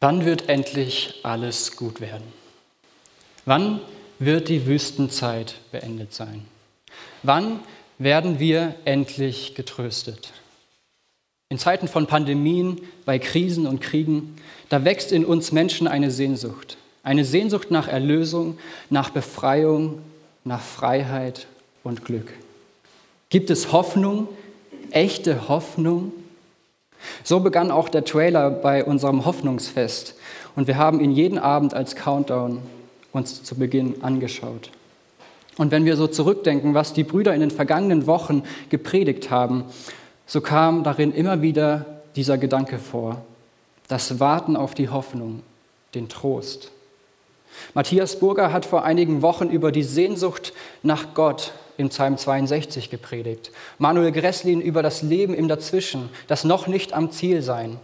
Wann wird endlich alles gut werden? Wann wird die Wüstenzeit beendet sein? Wann werden wir endlich getröstet? In Zeiten von Pandemien, bei Krisen und Kriegen, da wächst in uns Menschen eine Sehnsucht. Eine Sehnsucht nach Erlösung, nach Befreiung, nach Freiheit und Glück. Gibt es Hoffnung, echte Hoffnung? So begann auch der Trailer bei unserem Hoffnungsfest und wir haben ihn jeden Abend als Countdown uns zu Beginn angeschaut. Und wenn wir so zurückdenken, was die Brüder in den vergangenen Wochen gepredigt haben, so kam darin immer wieder dieser Gedanke vor, das Warten auf die Hoffnung, den Trost. Matthias Burger hat vor einigen Wochen über die Sehnsucht nach Gott im Psalm 62 gepredigt. Manuel Gresslin über das Leben im Dazwischen, das noch nicht am Ziel sein.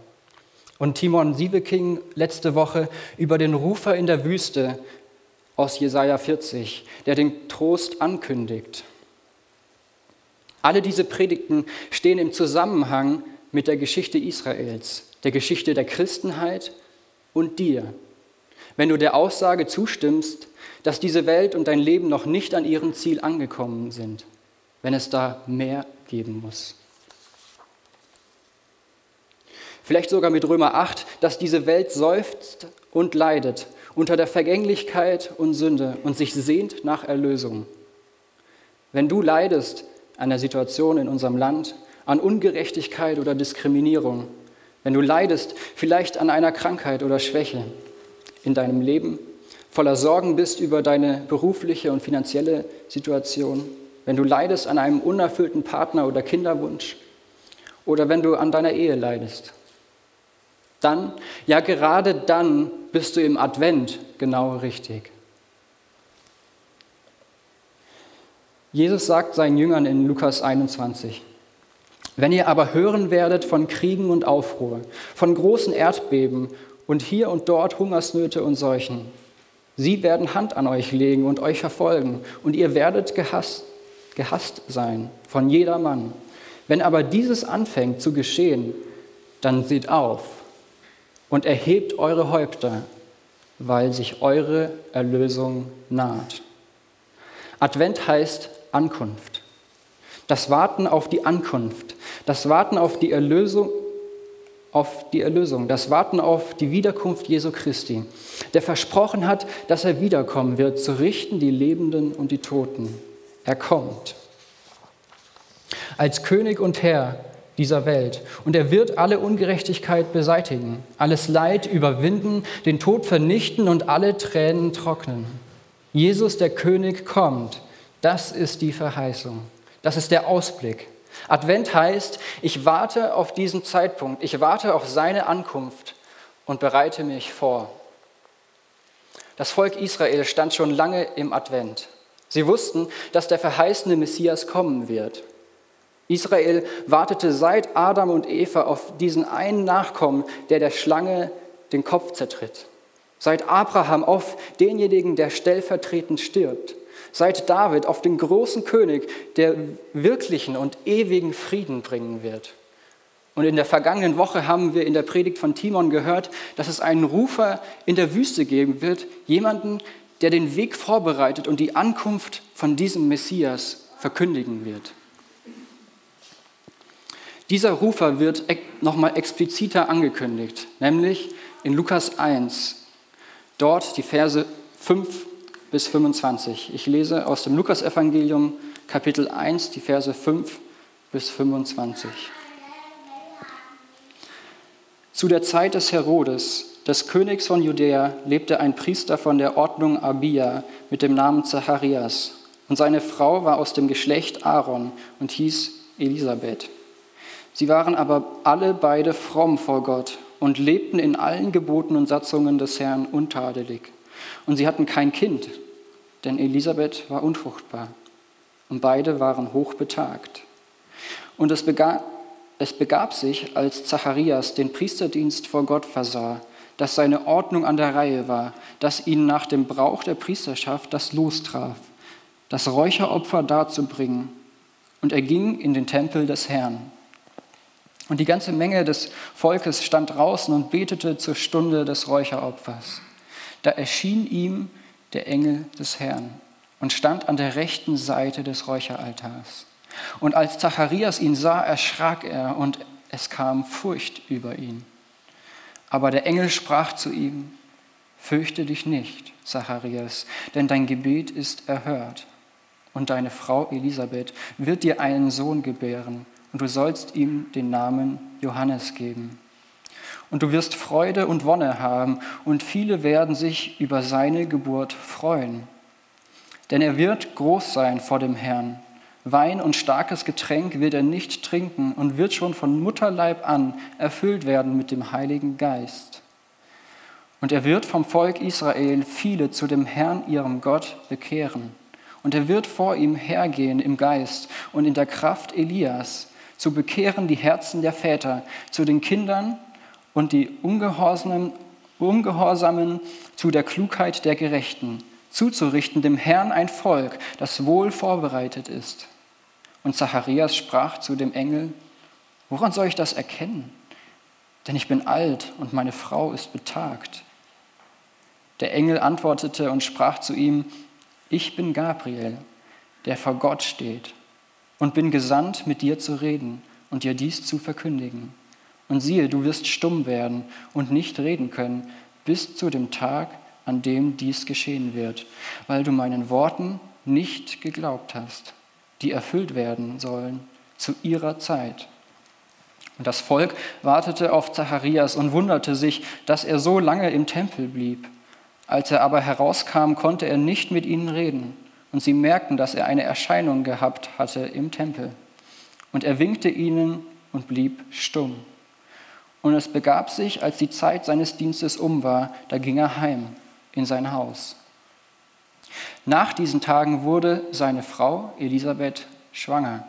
Und Timon Siebeking letzte Woche über den Rufer in der Wüste aus Jesaja 40, der den Trost ankündigt. Alle diese Predigten stehen im Zusammenhang mit der Geschichte Israels, der Geschichte der Christenheit und dir. Wenn du der Aussage zustimmst, dass diese Welt und dein Leben noch nicht an ihrem Ziel angekommen sind, wenn es da mehr geben muss. Vielleicht sogar mit Römer 8, dass diese Welt seufzt und leidet unter der Vergänglichkeit und Sünde und sich sehnt nach Erlösung. Wenn du leidest an der Situation in unserem Land, an Ungerechtigkeit oder Diskriminierung, wenn du leidest vielleicht an einer Krankheit oder Schwäche in deinem Leben, voller Sorgen bist über deine berufliche und finanzielle Situation, wenn du leidest an einem unerfüllten Partner oder Kinderwunsch oder wenn du an deiner Ehe leidest, dann, ja gerade dann bist du im Advent genau richtig. Jesus sagt seinen Jüngern in Lukas 21, wenn ihr aber hören werdet von Kriegen und Aufruhr, von großen Erdbeben und hier und dort Hungersnöte und Seuchen, sie werden Hand an euch legen und euch verfolgen, und ihr werdet gehasst, gehasst sein von jedermann. Wenn aber dieses anfängt zu geschehen, dann seht auf und erhebt eure Häupter, weil sich eure Erlösung naht. Advent heißt Ankunft. Das Warten auf die Ankunft, das Warten auf die Erlösung, auf die Erlösung, das Warten auf die Wiederkunft Jesu Christi, der versprochen hat, dass er wiederkommen wird, zu richten die Lebenden und die Toten. Er kommt. Als König und Herr dieser Welt. Und er wird alle Ungerechtigkeit beseitigen, alles Leid überwinden, den Tod vernichten und alle Tränen trocknen. Jesus, der König, kommt. Das ist die Verheißung. Das ist der Ausblick. Advent heißt, ich warte auf diesen Zeitpunkt, ich warte auf seine Ankunft und bereite mich vor. Das Volk Israel stand schon lange im Advent. Sie wussten, dass der verheißene Messias kommen wird. Israel wartete seit Adam und Eva auf diesen einen Nachkommen, der der Schlange den Kopf zertritt. Seit Abraham auf denjenigen, der stellvertretend stirbt seit David auf den großen König, der wirklichen und ewigen Frieden bringen wird. Und in der vergangenen Woche haben wir in der Predigt von Timon gehört, dass es einen Rufer in der Wüste geben wird, jemanden, der den Weg vorbereitet und die Ankunft von diesem Messias verkündigen wird. Dieser Rufer wird nochmal expliziter angekündigt, nämlich in Lukas 1, dort die Verse 5 bis 25. Ich lese aus dem Lukasevangelium Kapitel 1, die Verse 5 bis 25. Zu der Zeit des Herodes, des Königs von Judäa, lebte ein Priester von der Ordnung Abia mit dem Namen Zacharias. Und seine Frau war aus dem Geschlecht Aaron und hieß Elisabeth. Sie waren aber alle beide fromm vor Gott und lebten in allen Geboten und Satzungen des Herrn untadelig. Und sie hatten kein Kind, denn Elisabeth war unfruchtbar und beide waren hochbetagt. Und es begab, es begab sich, als Zacharias den Priesterdienst vor Gott versah, dass seine Ordnung an der Reihe war, dass ihn nach dem Brauch der Priesterschaft das Los traf, das Räucheropfer darzubringen. Und er ging in den Tempel des Herrn. Und die ganze Menge des Volkes stand draußen und betete zur Stunde des Räucheropfers. Da erschien ihm der Engel des Herrn und stand an der rechten Seite des Räucheraltars. Und als Zacharias ihn sah, erschrak er und es kam Furcht über ihn. Aber der Engel sprach zu ihm, Fürchte dich nicht, Zacharias, denn dein Gebet ist erhört. Und deine Frau Elisabeth wird dir einen Sohn gebären und du sollst ihm den Namen Johannes geben. Und du wirst Freude und Wonne haben, und viele werden sich über seine Geburt freuen. Denn er wird groß sein vor dem Herrn. Wein und starkes Getränk wird er nicht trinken und wird schon von Mutterleib an erfüllt werden mit dem Heiligen Geist. Und er wird vom Volk Israel viele zu dem Herrn, ihrem Gott, bekehren. Und er wird vor ihm hergehen im Geist und in der Kraft Elias, zu bekehren die Herzen der Väter zu den Kindern und die Ungehorsamen, Ungehorsamen zu der Klugheit der Gerechten, zuzurichten dem Herrn ein Volk, das wohl vorbereitet ist. Und Zacharias sprach zu dem Engel, woran soll ich das erkennen? Denn ich bin alt und meine Frau ist betagt. Der Engel antwortete und sprach zu ihm, ich bin Gabriel, der vor Gott steht und bin gesandt, mit dir zu reden und dir dies zu verkündigen. Und siehe, du wirst stumm werden und nicht reden können bis zu dem Tag, an dem dies geschehen wird, weil du meinen Worten nicht geglaubt hast, die erfüllt werden sollen zu ihrer Zeit. Und das Volk wartete auf Zacharias und wunderte sich, dass er so lange im Tempel blieb. Als er aber herauskam, konnte er nicht mit ihnen reden und sie merkten, dass er eine Erscheinung gehabt hatte im Tempel. Und er winkte ihnen und blieb stumm. Und es begab sich, als die Zeit seines Dienstes um war, da ging er heim in sein Haus. Nach diesen Tagen wurde seine Frau Elisabeth schwanger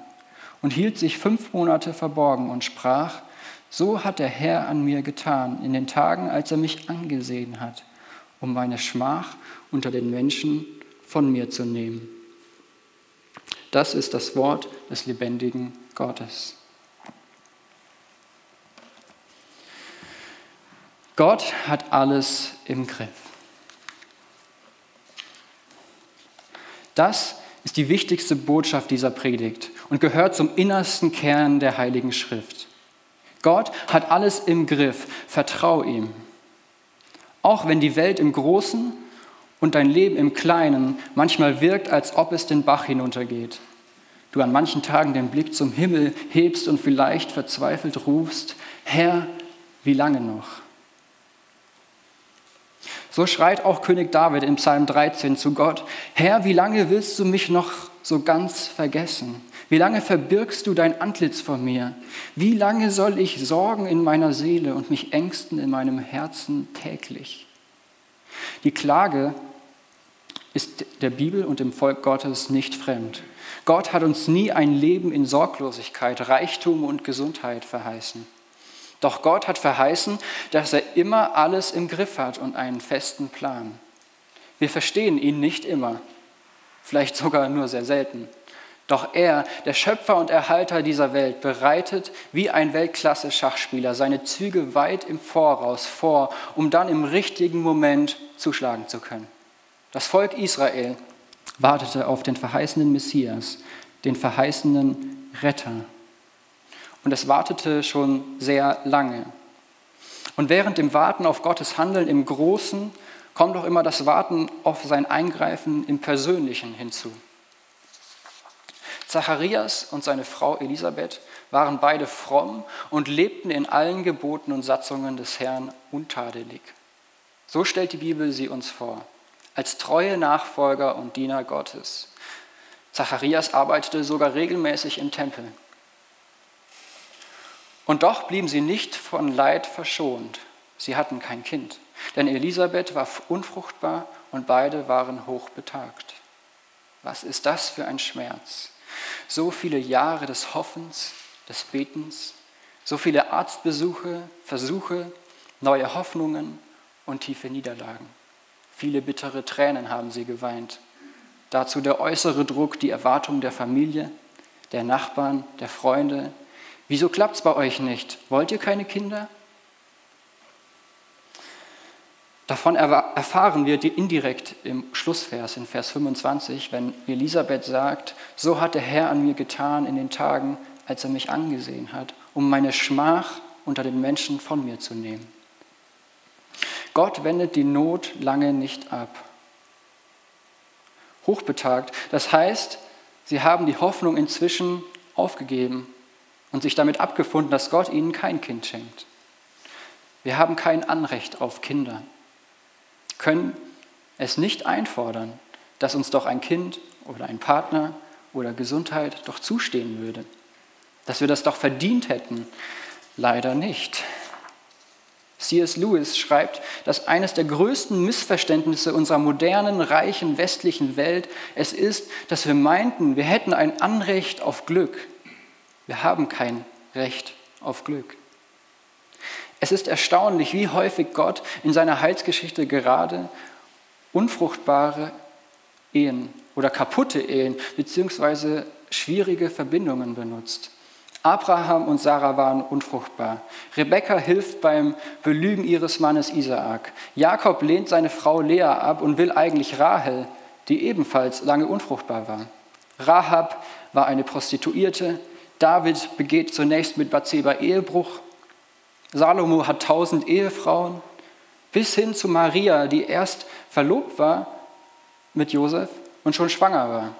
und hielt sich fünf Monate verborgen und sprach, so hat der Herr an mir getan in den Tagen, als er mich angesehen hat, um meine Schmach unter den Menschen von mir zu nehmen. Das ist das Wort des lebendigen Gottes. Gott hat alles im Griff. Das ist die wichtigste Botschaft dieser Predigt und gehört zum innersten Kern der Heiligen Schrift. Gott hat alles im Griff. Vertrau ihm. Auch wenn die Welt im Großen und dein Leben im Kleinen manchmal wirkt, als ob es den Bach hinuntergeht. Du an manchen Tagen den Blick zum Himmel hebst und vielleicht verzweifelt rufst, Herr, wie lange noch? So schreit auch König David im Psalm 13 zu Gott, Herr, wie lange willst du mich noch so ganz vergessen? Wie lange verbirgst du dein Antlitz vor mir? Wie lange soll ich sorgen in meiner Seele und mich ängsten in meinem Herzen täglich? Die Klage ist der Bibel und dem Volk Gottes nicht fremd. Gott hat uns nie ein Leben in Sorglosigkeit, Reichtum und Gesundheit verheißen. Doch Gott hat verheißen, dass er immer alles im Griff hat und einen festen Plan. Wir verstehen ihn nicht immer, vielleicht sogar nur sehr selten. Doch er, der Schöpfer und Erhalter dieser Welt, bereitet wie ein Weltklasse-Schachspieler seine Züge weit im Voraus vor, um dann im richtigen Moment zuschlagen zu können. Das Volk Israel wartete auf den verheißenen Messias, den verheißenen Retter. Und es wartete schon sehr lange. Und während dem Warten auf Gottes Handeln im Großen kommt auch immer das Warten auf sein Eingreifen im Persönlichen hinzu. Zacharias und seine Frau Elisabeth waren beide fromm und lebten in allen Geboten und Satzungen des Herrn untadelig. So stellt die Bibel sie uns vor als treue Nachfolger und Diener Gottes. Zacharias arbeitete sogar regelmäßig im Tempel. Und doch blieben sie nicht von Leid verschont. Sie hatten kein Kind, denn Elisabeth war unfruchtbar und beide waren hochbetagt. Was ist das für ein Schmerz? So viele Jahre des Hoffens, des Betens, so viele Arztbesuche, Versuche, neue Hoffnungen und tiefe Niederlagen. Viele bittere Tränen haben sie geweint. Dazu der äußere Druck, die Erwartung der Familie, der Nachbarn, der Freunde, Wieso klappt es bei euch nicht? Wollt ihr keine Kinder? Davon erfahren wir indirekt im Schlussvers, in Vers 25, wenn Elisabeth sagt, so hat der Herr an mir getan in den Tagen, als er mich angesehen hat, um meine Schmach unter den Menschen von mir zu nehmen. Gott wendet die Not lange nicht ab. Hochbetagt, das heißt, sie haben die Hoffnung inzwischen aufgegeben und sich damit abgefunden, dass Gott ihnen kein Kind schenkt. Wir haben kein Anrecht auf Kinder können es nicht einfordern, dass uns doch ein Kind oder ein Partner oder Gesundheit doch zustehen würde, dass wir das doch verdient hätten. Leider nicht. C.S. Lewis schreibt, dass eines der größten Missverständnisse unserer modernen, reichen, westlichen Welt es ist, dass wir meinten, wir hätten ein Anrecht auf Glück. Wir haben kein Recht auf Glück. Es ist erstaunlich, wie häufig Gott in seiner Heilsgeschichte gerade unfruchtbare Ehen oder kaputte Ehen bzw. schwierige Verbindungen benutzt. Abraham und Sarah waren unfruchtbar. Rebekka hilft beim Belügen ihres Mannes Isaak. Jakob lehnt seine Frau Lea ab und will eigentlich Rahel, die ebenfalls lange unfruchtbar war. Rahab war eine Prostituierte. David begeht zunächst mit Bathseba Ehebruch Salomo hat tausend Ehefrauen, bis hin zu Maria, die erst verlobt war mit Josef und schon schwanger war.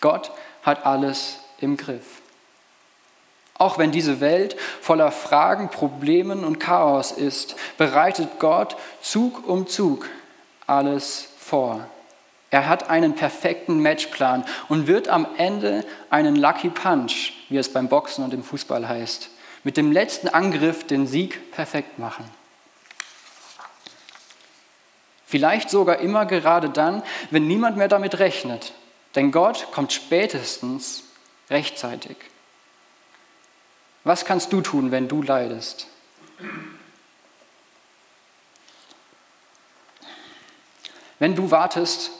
Gott hat alles im Griff. Auch wenn diese Welt voller Fragen, Problemen und Chaos ist, bereitet Gott Zug um Zug alles vor. Er hat einen perfekten Matchplan und wird am Ende einen Lucky Punch, wie es beim Boxen und im Fußball heißt, mit dem letzten Angriff den Sieg perfekt machen. Vielleicht sogar immer gerade dann, wenn niemand mehr damit rechnet. Denn Gott kommt spätestens rechtzeitig. Was kannst du tun, wenn du leidest? Wenn du wartest,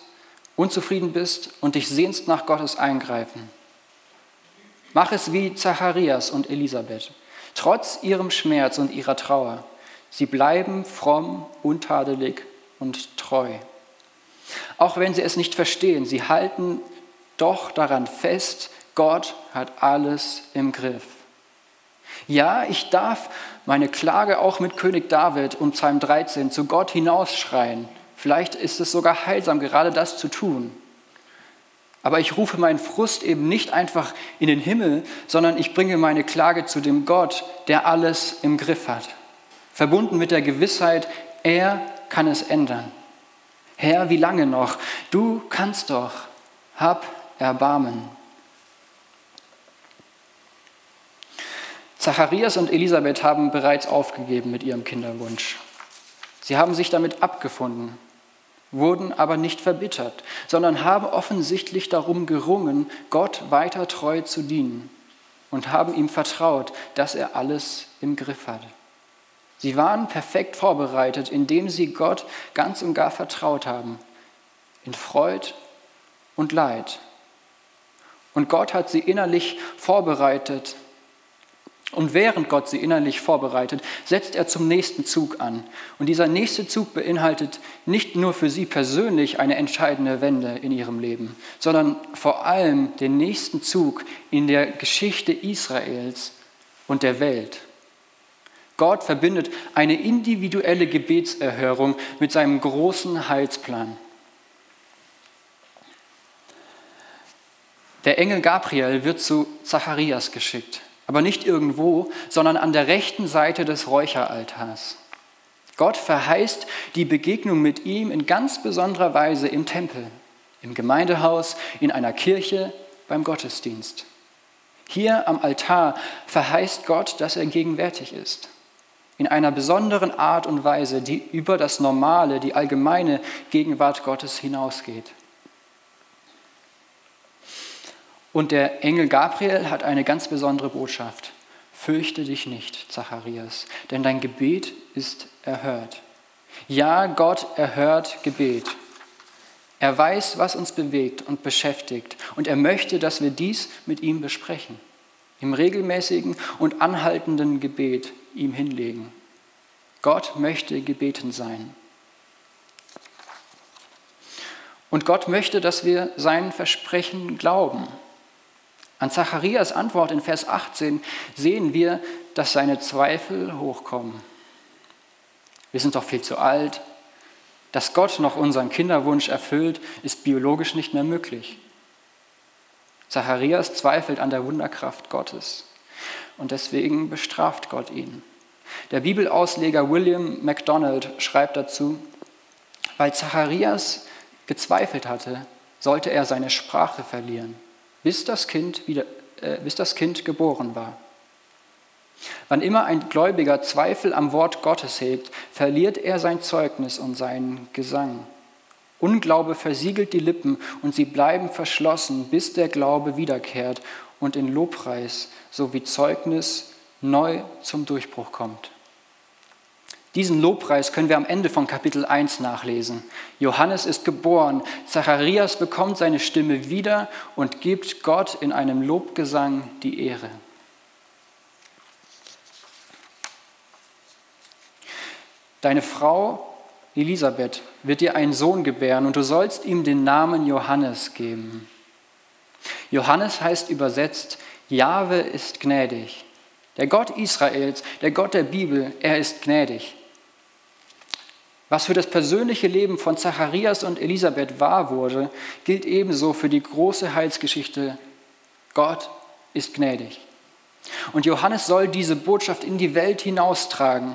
unzufrieden bist und dich sehnst nach Gottes Eingreifen, mach es wie Zacharias und Elisabeth. Trotz ihrem Schmerz und ihrer Trauer, sie bleiben fromm, untadelig und treu. Auch wenn sie es nicht verstehen, sie halten doch daran fest, Gott hat alles im Griff. Ja, ich darf meine Klage auch mit König David und Psalm 13 zu Gott hinausschreien. Vielleicht ist es sogar heilsam, gerade das zu tun. Aber ich rufe meinen Frust eben nicht einfach in den Himmel, sondern ich bringe meine Klage zu dem Gott, der alles im Griff hat. Verbunden mit der Gewissheit, er kann es ändern. Herr, wie lange noch? Du kannst doch. Hab Erbarmen. Zacharias und Elisabeth haben bereits aufgegeben mit ihrem Kinderwunsch. Sie haben sich damit abgefunden wurden aber nicht verbittert, sondern haben offensichtlich darum gerungen, Gott weiter treu zu dienen und haben ihm vertraut, dass er alles im Griff hat. Sie waren perfekt vorbereitet, indem sie Gott ganz und gar vertraut haben, in Freud und Leid. Und Gott hat sie innerlich vorbereitet und während Gott sie innerlich vorbereitet, setzt er zum nächsten Zug an. Und dieser nächste Zug beinhaltet nicht nur für sie persönlich eine entscheidende Wende in ihrem Leben, sondern vor allem den nächsten Zug in der Geschichte Israels und der Welt. Gott verbindet eine individuelle Gebetserhörung mit seinem großen Heilsplan. Der Engel Gabriel wird zu Zacharias geschickt aber nicht irgendwo, sondern an der rechten Seite des Räucheraltars. Gott verheißt die Begegnung mit ihm in ganz besonderer Weise im Tempel, im Gemeindehaus, in einer Kirche, beim Gottesdienst. Hier am Altar verheißt Gott, dass er gegenwärtig ist. In einer besonderen Art und Weise, die über das Normale, die allgemeine Gegenwart Gottes hinausgeht. Und der Engel Gabriel hat eine ganz besondere Botschaft. Fürchte dich nicht, Zacharias, denn dein Gebet ist erhört. Ja, Gott erhört Gebet. Er weiß, was uns bewegt und beschäftigt und er möchte, dass wir dies mit ihm besprechen. im regelmäßigen und anhaltenden Gebet ihm hinlegen. Gott möchte gebeten sein. Und Gott möchte, dass wir sein Versprechen glauben. An Zacharias Antwort in Vers 18 sehen wir, dass seine Zweifel hochkommen. Wir sind doch viel zu alt. Dass Gott noch unseren Kinderwunsch erfüllt, ist biologisch nicht mehr möglich. Zacharias zweifelt an der Wunderkraft Gottes und deswegen bestraft Gott ihn. Der Bibelausleger William MacDonald schreibt dazu, weil Zacharias gezweifelt hatte, sollte er seine Sprache verlieren, bis das Kind, wieder, äh, bis das kind geboren war. Wann immer ein Gläubiger Zweifel am Wort Gottes hebt, verliert er sein Zeugnis und seinen Gesang. Unglaube versiegelt die Lippen und sie bleiben verschlossen, bis der Glaube wiederkehrt und in Lobpreis sowie Zeugnis neu zum Durchbruch kommt. Diesen Lobpreis können wir am Ende von Kapitel 1 nachlesen. Johannes ist geboren, Zacharias bekommt seine Stimme wieder und gibt Gott in einem Lobgesang die Ehre. Deine Frau Elisabeth wird dir einen Sohn gebären und du sollst ihm den Namen Johannes geben. Johannes heißt übersetzt, Jahwe ist gnädig. Der Gott Israels, der Gott der Bibel, er ist gnädig. Was für das persönliche Leben von Zacharias und Elisabeth wahr wurde, gilt ebenso für die große Heilsgeschichte. Gott ist gnädig. Und Johannes soll diese Botschaft in die Welt hinaustragen,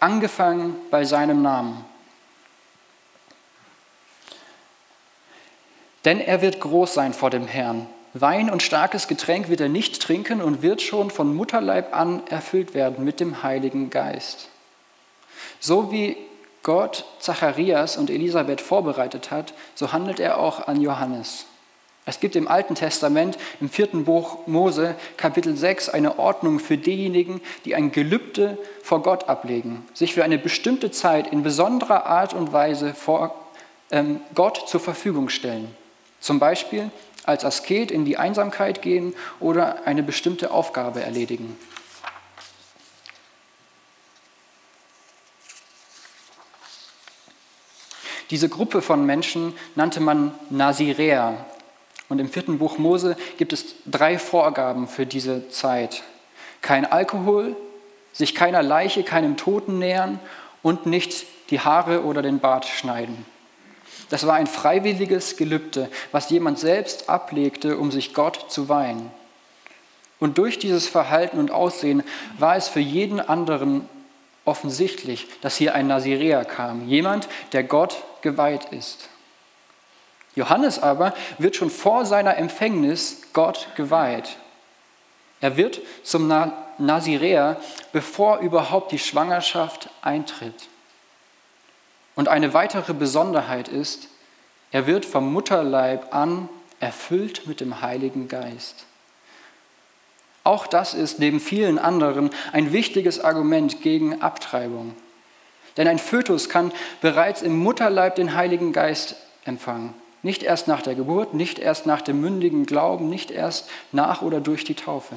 angefangen bei seinem Namen. Denn er wird groß sein vor dem Herrn. Wein und starkes Getränk wird er nicht trinken und wird schon von Mutterleib an erfüllt werden mit dem Heiligen Geist. So wie Gott Zacharias und Elisabeth vorbereitet hat, so handelt er auch an Johannes. Es gibt im Alten Testament, im vierten Buch Mose, Kapitel 6, eine Ordnung für diejenigen, die ein Gelübde vor Gott ablegen, sich für eine bestimmte Zeit in besonderer Art und Weise vor ähm, Gott zur Verfügung stellen. Zum Beispiel als Asket in die Einsamkeit gehen oder eine bestimmte Aufgabe erledigen. Diese Gruppe von Menschen nannte man Naziräer. Und im vierten Buch Mose gibt es drei Vorgaben für diese Zeit. Kein Alkohol, sich keiner Leiche, keinem Toten nähern und nicht die Haare oder den Bart schneiden. Das war ein freiwilliges Gelübde, was jemand selbst ablegte, um sich Gott zu weihen. Und durch dieses Verhalten und Aussehen war es für jeden anderen offensichtlich, dass hier ein Naziräer kam, jemand, der Gott geweiht ist. Johannes aber wird schon vor seiner Empfängnis Gott geweiht. Er wird zum Naziräer, bevor überhaupt die Schwangerschaft eintritt. Und eine weitere Besonderheit ist, er wird vom Mutterleib an erfüllt mit dem Heiligen Geist. Auch das ist neben vielen anderen ein wichtiges Argument gegen Abtreibung. Denn ein Fötus kann bereits im Mutterleib den Heiligen Geist empfangen. Nicht erst nach der Geburt, nicht erst nach dem mündigen Glauben, nicht erst nach oder durch die Taufe.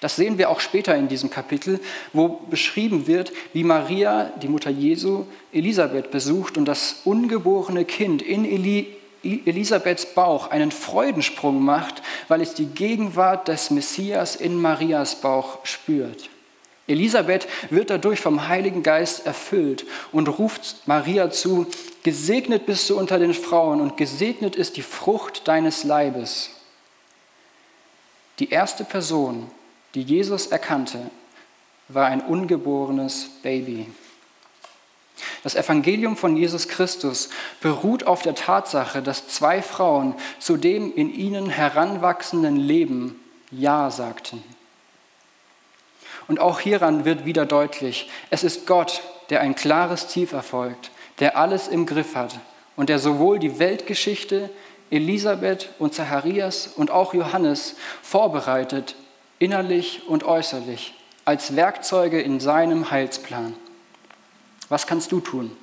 Das sehen wir auch später in diesem Kapitel, wo beschrieben wird, wie Maria, die Mutter Jesu, Elisabeth besucht und das ungeborene Kind in Eli Elisabeths Bauch einen Freudensprung macht, weil es die Gegenwart des Messias in Marias Bauch spürt. Elisabeth wird dadurch vom Heiligen Geist erfüllt und ruft Maria zu, Gesegnet bist du unter den Frauen und gesegnet ist die Frucht deines Leibes. Die erste Person, die Jesus erkannte, war ein ungeborenes Baby. Das Evangelium von Jesus Christus beruht auf der Tatsache, dass zwei Frauen zu dem in ihnen heranwachsenden Leben Ja sagten. Und auch hieran wird wieder deutlich, es ist Gott, der ein klares Ziel verfolgt, der alles im Griff hat und der sowohl die Weltgeschichte, Elisabeth und Zacharias und auch Johannes vorbereitet innerlich und äußerlich, als Werkzeuge in seinem Heilsplan. Was kannst du tun?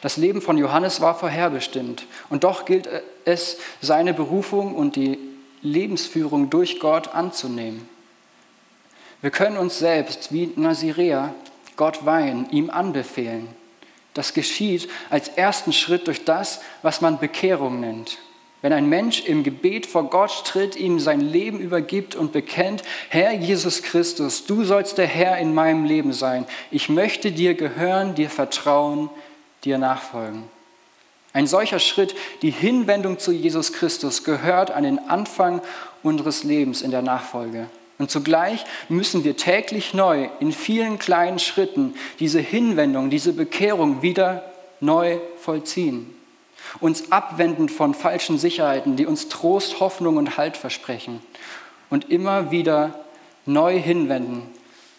Das Leben von Johannes war vorherbestimmt und doch gilt es, seine Berufung und die Lebensführung durch Gott anzunehmen. Wir können uns selbst wie Nazirea Gott weihen, ihm anbefehlen. Das geschieht als ersten Schritt durch das, was man Bekehrung nennt. Wenn ein Mensch im Gebet vor Gott tritt, ihm sein Leben übergibt und bekennt, Herr Jesus Christus, du sollst der Herr in meinem Leben sein. Ich möchte dir gehören, dir vertrauen, dir nachfolgen. Ein solcher Schritt, die Hinwendung zu Jesus Christus, gehört an den Anfang unseres Lebens in der Nachfolge. Und zugleich müssen wir täglich neu in vielen kleinen Schritten diese Hinwendung, diese Bekehrung wieder neu vollziehen. Uns abwenden von falschen Sicherheiten, die uns Trost, Hoffnung und Halt versprechen. Und immer wieder neu hinwenden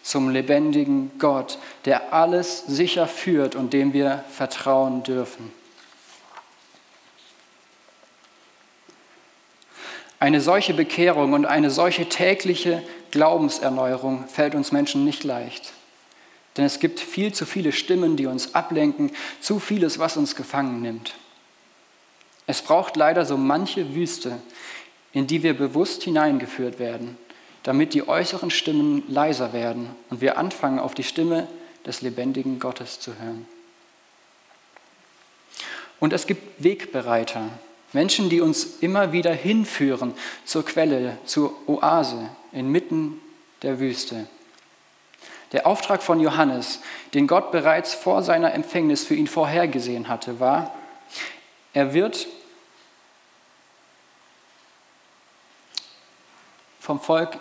zum lebendigen Gott, der alles sicher führt und dem wir vertrauen dürfen. Eine solche Bekehrung und eine solche tägliche Glaubenserneuerung fällt uns Menschen nicht leicht. Denn es gibt viel zu viele Stimmen, die uns ablenken, zu vieles, was uns gefangen nimmt. Es braucht leider so manche Wüste, in die wir bewusst hineingeführt werden, damit die äußeren Stimmen leiser werden und wir anfangen, auf die Stimme des lebendigen Gottes zu hören. Und es gibt Wegbereiter, Menschen, die uns immer wieder hinführen zur Quelle, zur Oase inmitten der Wüste. Der Auftrag von Johannes, den Gott bereits vor seiner Empfängnis für ihn vorhergesehen hatte, war, er wird vom Volk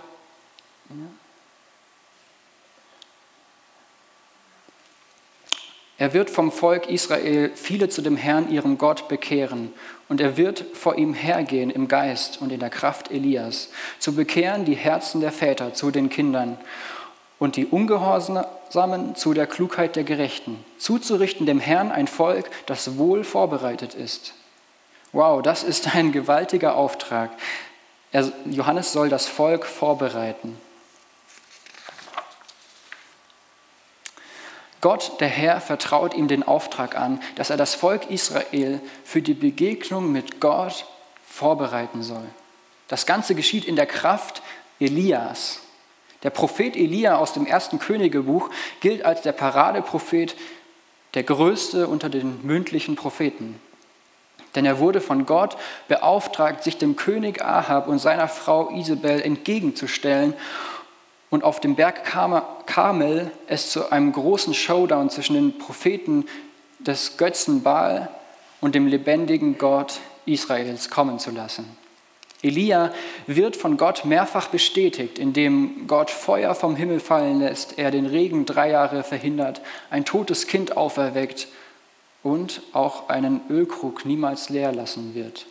Er wird vom Volk Israel viele zu dem Herrn, ihrem Gott, bekehren. Und er wird vor ihm hergehen im Geist und in der Kraft Elias, zu bekehren die Herzen der Väter zu den Kindern und die Ungehorsamen zu der Klugheit der Gerechten, zuzurichten dem Herrn ein Volk, das wohl vorbereitet ist. Wow, das ist ein gewaltiger Auftrag. Johannes soll das Volk vorbereiten. Gott, der Herr, vertraut ihm den Auftrag an, dass er das Volk Israel für die Begegnung mit Gott vorbereiten soll. Das Ganze geschieht in der Kraft Elias. Der Prophet Elia aus dem ersten Königebuch gilt als der Paradeprophet, der größte unter den mündlichen Propheten. Denn er wurde von Gott beauftragt, sich dem König Ahab und seiner Frau Isabel entgegenzustellen und auf dem Berg Karmel es zu einem großen Showdown zwischen den Propheten des Götzen Baal und dem lebendigen Gott Israels kommen zu lassen. Elia wird von Gott mehrfach bestätigt, indem Gott Feuer vom Himmel fallen lässt, er den Regen drei Jahre verhindert, ein totes Kind auferweckt und auch einen Ölkrug niemals leer lassen wird.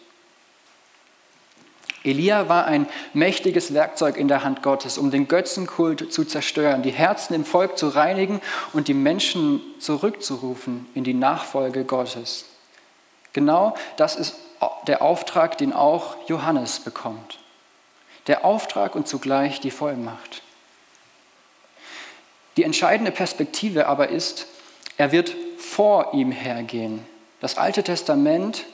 Elia war ein mächtiges Werkzeug in der Hand Gottes, um den Götzenkult zu zerstören, die Herzen im Volk zu reinigen und die Menschen zurückzurufen in die Nachfolge Gottes. Genau das ist der Auftrag, den auch Johannes bekommt. Der Auftrag und zugleich die Vollmacht. Die entscheidende Perspektive aber ist, er wird vor ihm hergehen. Das Alte Testament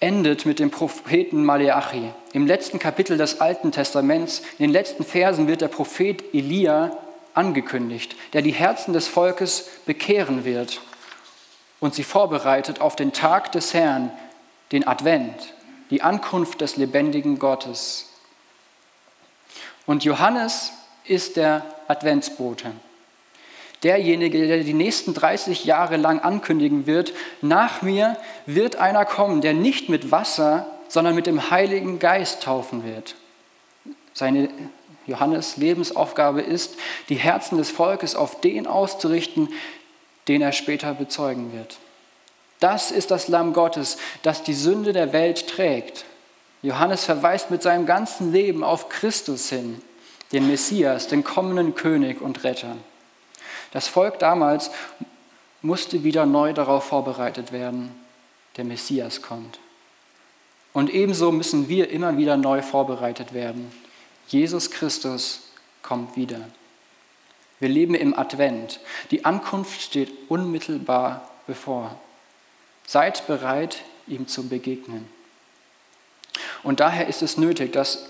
endet mit dem Propheten Maleachi. Im letzten Kapitel des Alten Testaments, in den letzten Versen wird der Prophet Elia angekündigt, der die Herzen des Volkes bekehren wird und sie vorbereitet auf den Tag des Herrn, den Advent, die Ankunft des lebendigen Gottes. Und Johannes ist der Adventsbote derjenige, der die nächsten 30 Jahre lang ankündigen wird, nach mir wird einer kommen, der nicht mit Wasser, sondern mit dem Heiligen Geist taufen wird. Seine Johannes Lebensaufgabe ist, die Herzen des Volkes auf den auszurichten, den er später bezeugen wird. Das ist das Lamm Gottes, das die Sünde der Welt trägt. Johannes verweist mit seinem ganzen Leben auf Christus hin, den Messias, den kommenden König und Retter. Das Volk damals musste wieder neu darauf vorbereitet werden, der Messias kommt. Und ebenso müssen wir immer wieder neu vorbereitet werden. Jesus Christus kommt wieder. Wir leben im Advent. Die Ankunft steht unmittelbar bevor. Seid bereit, ihm zu begegnen. Und daher ist es nötig, dass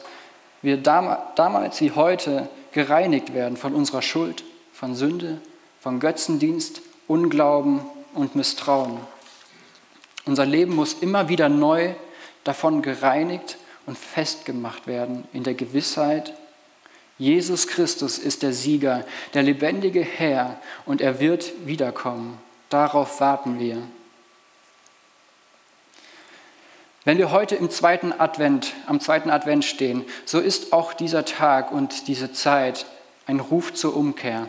wir damals wie heute gereinigt werden von unserer Schuld, von Sünde, von Götzendienst, Unglauben und Misstrauen. Unser Leben muss immer wieder neu davon gereinigt und festgemacht werden in der Gewissheit, Jesus Christus ist der Sieger, der lebendige Herr und er wird wiederkommen. Darauf warten wir. Wenn wir heute im zweiten Advent, am zweiten Advent stehen, so ist auch dieser Tag und diese Zeit ein Ruf zur Umkehr.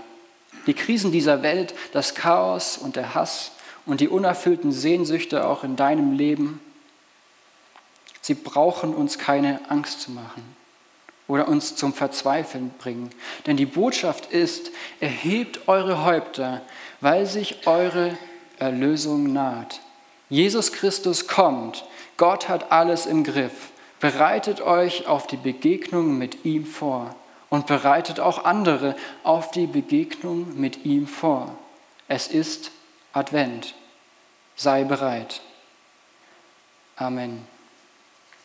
Die Krisen dieser Welt, das Chaos und der Hass und die unerfüllten Sehnsüchte auch in deinem Leben, sie brauchen uns keine Angst zu machen oder uns zum Verzweifeln bringen. Denn die Botschaft ist, erhebt eure Häupter, weil sich eure Erlösung naht. Jesus Christus kommt, Gott hat alles im Griff. Bereitet euch auf die Begegnung mit ihm vor und bereitet auch andere auf die Begegnung mit ihm vor. Es ist Advent. Sei bereit. Amen.